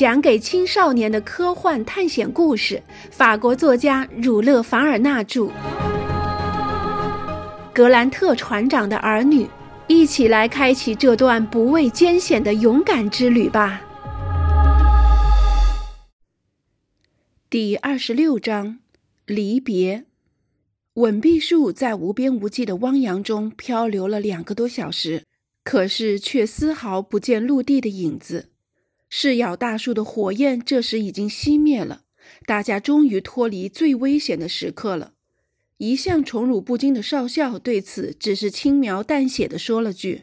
讲给青少年的科幻探险故事，法国作家儒勒·凡尔纳著，《格兰特船长的儿女》，一起来开启这段不畏艰险的勇敢之旅吧。第二十六章：离别。吻碧树在无边无际的汪洋中漂流了两个多小时，可是却丝毫不见陆地的影子。噬咬大树的火焰这时已经熄灭了，大家终于脱离最危险的时刻了。一向宠辱不惊的少校对此只是轻描淡写的说了句：“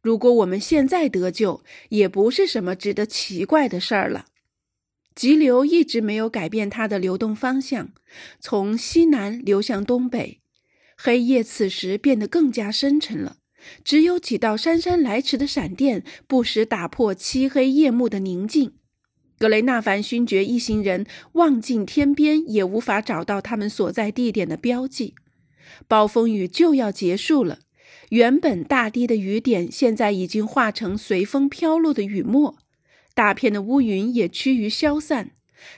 如果我们现在得救，也不是什么值得奇怪的事儿了。”急流一直没有改变它的流动方向，从西南流向东北。黑夜此时变得更加深沉了。只有几道姗姗来迟的闪电，不时打破漆黑夜幕的宁静。格雷纳凡勋爵一行人望尽天边，也无法找到他们所在地点的标记。暴风雨就要结束了，原本大滴的雨点，现在已经化成随风飘落的雨沫。大片的乌云也趋于消散，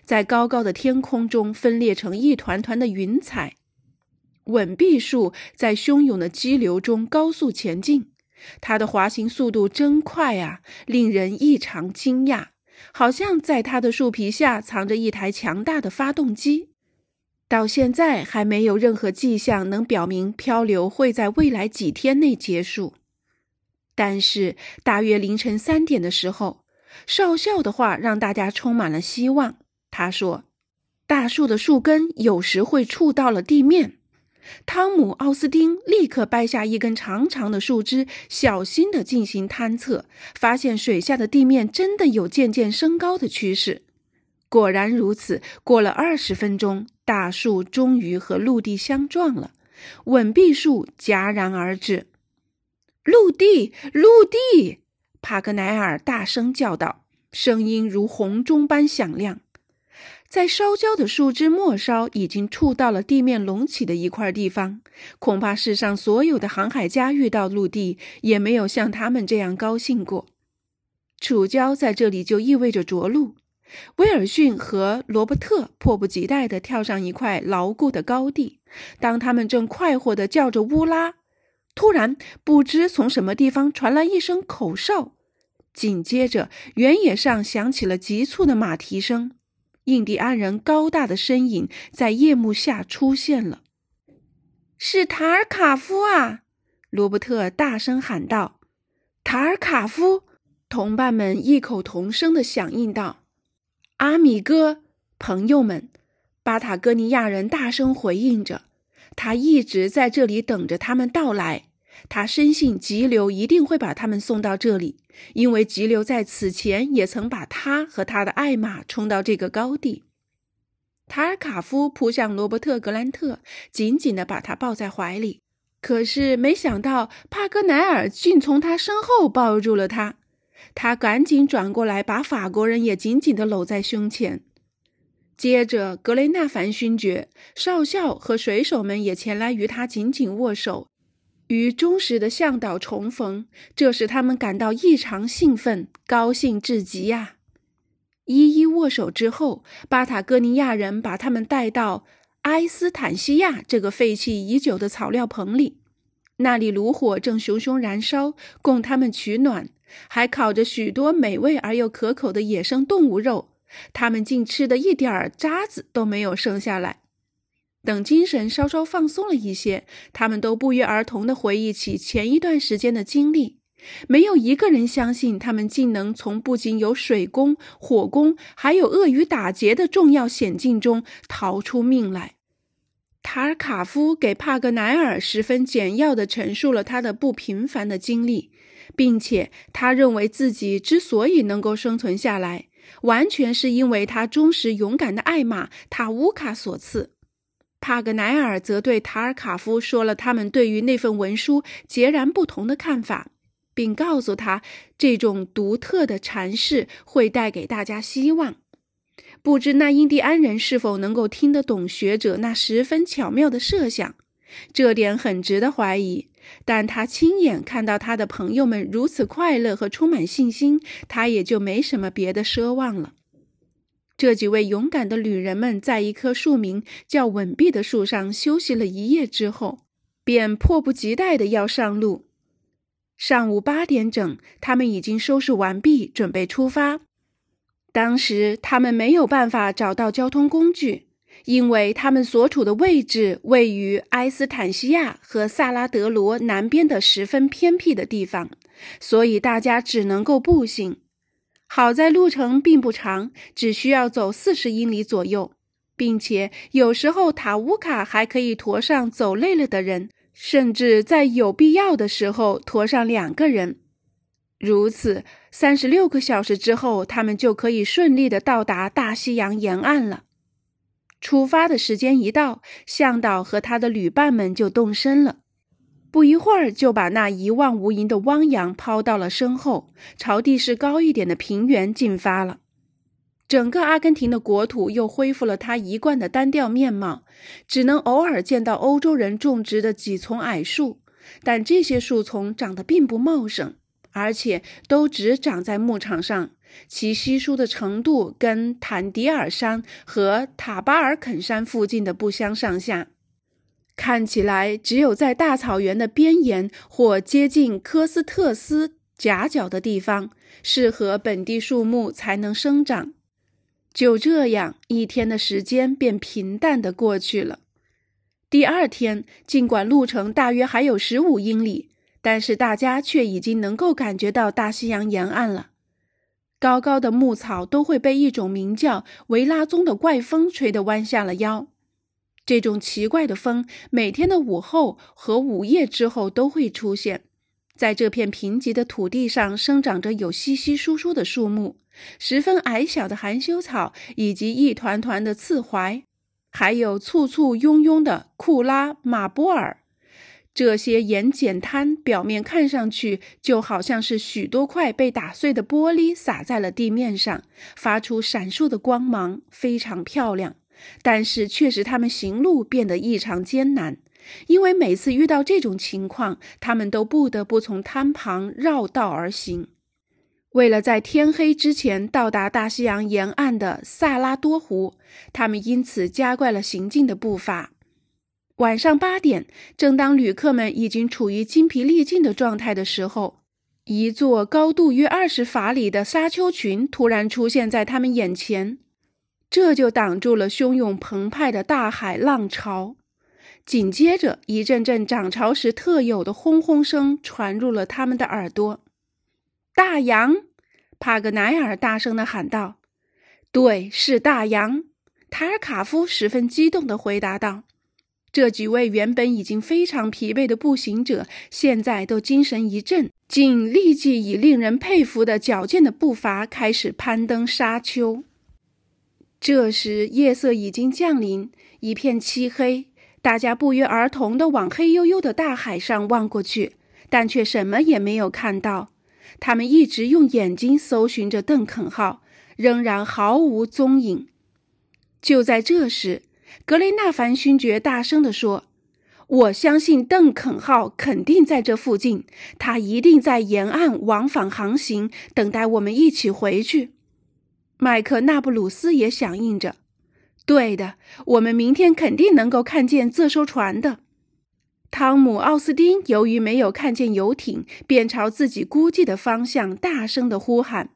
在高高的天空中分裂成一团团的云彩。吻壁树在汹涌的激流中高速前进，它的滑行速度真快啊，令人异常惊讶，好像在它的树皮下藏着一台强大的发动机。到现在还没有任何迹象能表明漂流会在未来几天内结束。但是大约凌晨三点的时候，少校的话让大家充满了希望。他说：“大树的树根有时会触到了地面。”汤姆·奥斯丁立刻掰下一根长长的树枝，小心地进行探测，发现水下的地面真的有渐渐升高的趋势。果然如此，过了二十分钟，大树终于和陆地相撞了，吻壁树戛然而止。陆地，陆地！帕格奈尔大声叫道，声音如洪钟般响亮。在烧焦的树枝末梢已经触到了地面隆起的一块地方，恐怕世上所有的航海家遇到陆地也没有像他们这样高兴过。触礁在这里就意味着着陆。威尔逊和罗伯特迫不及待地跳上一块牢固的高地。当他们正快活地叫着“乌拉”，突然不知从什么地方传来一声口哨，紧接着原野上响起了急促的马蹄声。印第安人高大的身影在夜幕下出现了，是塔尔卡夫啊！罗伯特大声喊道：“塔尔卡夫！”同伴们异口同声的响应道：“阿米哥，朋友们！”巴塔哥尼亚人大声回应着：“他一直在这里等着他们到来。”他深信急流一定会把他们送到这里，因为急流在此前也曾把他和他的爱马冲到这个高地。塔尔卡夫扑向罗伯特·格兰特，紧紧地把他抱在怀里。可是没想到，帕格奈尔竟从他身后抱住了他。他赶紧转过来，把法国人也紧紧地搂在胸前。接着，格雷纳凡勋爵、少校和水手们也前来与他紧紧握手。与忠实的向导重逢，这使他们感到异常兴奋，高兴至极呀！一一握手之后，巴塔哥尼亚人把他们带到埃斯坦西亚这个废弃已久的草料棚里，那里炉火正熊熊燃烧，供他们取暖，还烤着许多美味而又可口的野生动物肉，他们竟吃的一点渣子都没有剩下来。等精神稍稍放松了一些，他们都不约而同地回忆起前一段时间的经历。没有一个人相信他们竟能从不仅有水攻、火攻，还有鳄鱼打劫的重要险境中逃出命来。塔尔卡夫给帕格奈尔十分简要地陈述了他的不平凡的经历，并且他认为自己之所以能够生存下来，完全是因为他忠实勇敢的爱马塔乌卡所赐。帕格奈尔则对塔尔卡夫说了他们对于那份文书截然不同的看法，并告诉他这种独特的阐释会带给大家希望。不知那印第安人是否能够听得懂学者那十分巧妙的设想，这点很值得怀疑。但他亲眼看到他的朋友们如此快乐和充满信心，他也就没什么别的奢望了。这几位勇敢的旅人们在一棵树名叫“稳壁”的树上休息了一夜之后，便迫不及待的要上路。上午八点整，他们已经收拾完毕，准备出发。当时他们没有办法找到交通工具，因为他们所处的位置位于埃斯坦西亚和萨拉德罗南边的十分偏僻的地方，所以大家只能够步行。好在路程并不长，只需要走四十英里左右，并且有时候塔乌卡还可以驮上走累了的人，甚至在有必要的时候驮上两个人。如此，三十六个小时之后，他们就可以顺利的到达大西洋沿岸了。出发的时间一到，向导和他的旅伴们就动身了。不一会儿，就把那一望无垠的汪洋抛到了身后，朝地势高一点的平原进发了。整个阿根廷的国土又恢复了它一贯的单调面貌，只能偶尔见到欧洲人种植的几丛矮树，但这些树丛长得并不茂盛。而且都只长在牧场上，其稀疏的程度跟坦迪尔山和塔巴尔肯山附近的不相上下。看起来，只有在大草原的边沿或接近科斯特斯夹角的地方，适合本地树木才能生长。就这样，一天的时间便平淡地过去了。第二天，尽管路程大约还有十五英里。但是大家却已经能够感觉到大西洋沿岸了。高高的牧草都会被一种名叫维拉宗的怪风吹得弯下了腰。这种奇怪的风每天的午后和午夜之后都会出现。在这片贫瘠的土地上，生长着有稀稀疏疏的树木，十分矮小的含羞草，以及一团团的刺槐，还有簇簇拥拥的库拉马波尔。这些盐碱滩表面看上去就好像是许多块被打碎的玻璃洒在了地面上，发出闪烁的光芒，非常漂亮。但是却使他们行路变得异常艰难，因为每次遇到这种情况，他们都不得不从滩旁绕道而行。为了在天黑之前到达大西洋沿岸的萨拉多湖，他们因此加快了行进的步伐。晚上八点，正当旅客们已经处于精疲力尽的状态的时候，一座高度约二十法里的沙丘群突然出现在他们眼前，这就挡住了汹涌澎湃的大海浪潮。紧接着，一阵阵涨潮时特有的轰轰声传入了他们的耳朵。大洋！帕格奈尔大声地喊道：“对，是大洋！”塔尔卡夫十分激动地回答道。这几位原本已经非常疲惫的步行者，现在都精神一振，竟立即以令人佩服的矫健的步伐开始攀登沙丘。这时夜色已经降临，一片漆黑，大家不约而同地往黑黝黝的大海上望过去，但却什么也没有看到。他们一直用眼睛搜寻着邓肯号，仍然毫无踪影。就在这时，格雷纳凡勋爵大声地说：“我相信邓肯号肯定在这附近，他一定在沿岸往返航行，等待我们一起回去。”麦克纳布鲁斯也响应着：“对的，我们明天肯定能够看见这艘船的。”汤姆·奥斯汀由于没有看见游艇，便朝自己估计的方向大声的呼喊，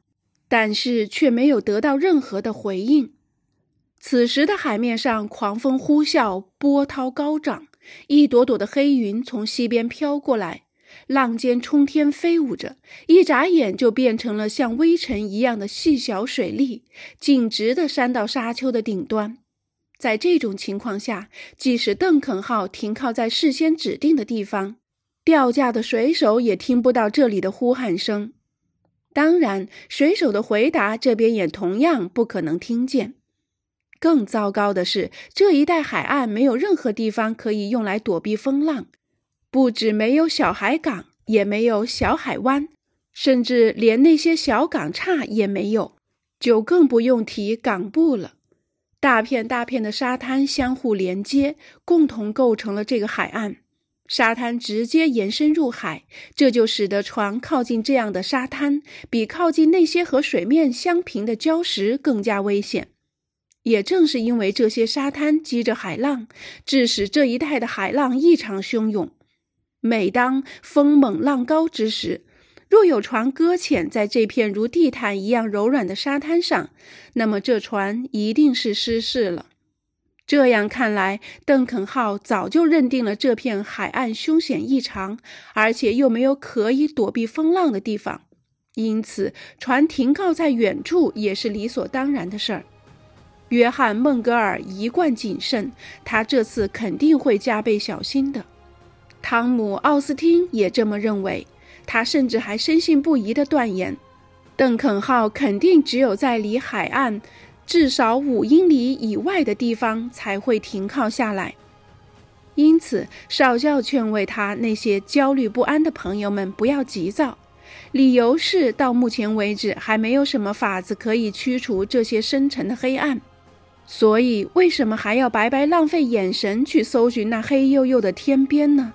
但是却没有得到任何的回应。此时的海面上，狂风呼啸，波涛高涨，一朵朵的黑云从西边飘过来，浪尖冲天飞舞着，一眨眼就变成了像微尘一样的细小水粒，径直地扇到沙丘的顶端。在这种情况下，即使邓肯号停靠在事先指定的地方，掉价的水手也听不到这里的呼喊声。当然，水手的回答这边也同样不可能听见。更糟糕的是，这一带海岸没有任何地方可以用来躲避风浪，不止没有小海港，也没有小海湾，甚至连那些小港岔也没有，就更不用提港埠了。大片大片的沙滩相互连接，共同构成了这个海岸。沙滩直接延伸入海，这就使得船靠近这样的沙滩，比靠近那些和水面相平的礁石更加危险。也正是因为这些沙滩积着海浪，致使这一带的海浪异常汹涌。每当风猛浪高之时，若有船搁浅在这片如地毯一样柔软的沙滩上，那么这船一定是失事了。这样看来，邓肯号早就认定了这片海岸凶险异常，而且又没有可以躲避风浪的地方，因此船停靠在远处也是理所当然的事儿。约翰·孟格尔一贯谨慎，他这次肯定会加倍小心的。汤姆·奥斯汀也这么认为，他甚至还深信不疑地断言，邓肯号肯定只有在离海岸至少五英里以外的地方才会停靠下来。因此，少校劝慰他那些焦虑不安的朋友们不要急躁，理由是到目前为止还没有什么法子可以驱除这些深沉的黑暗。所以，为什么还要白白浪费眼神去搜寻那黑黝黝的天边呢？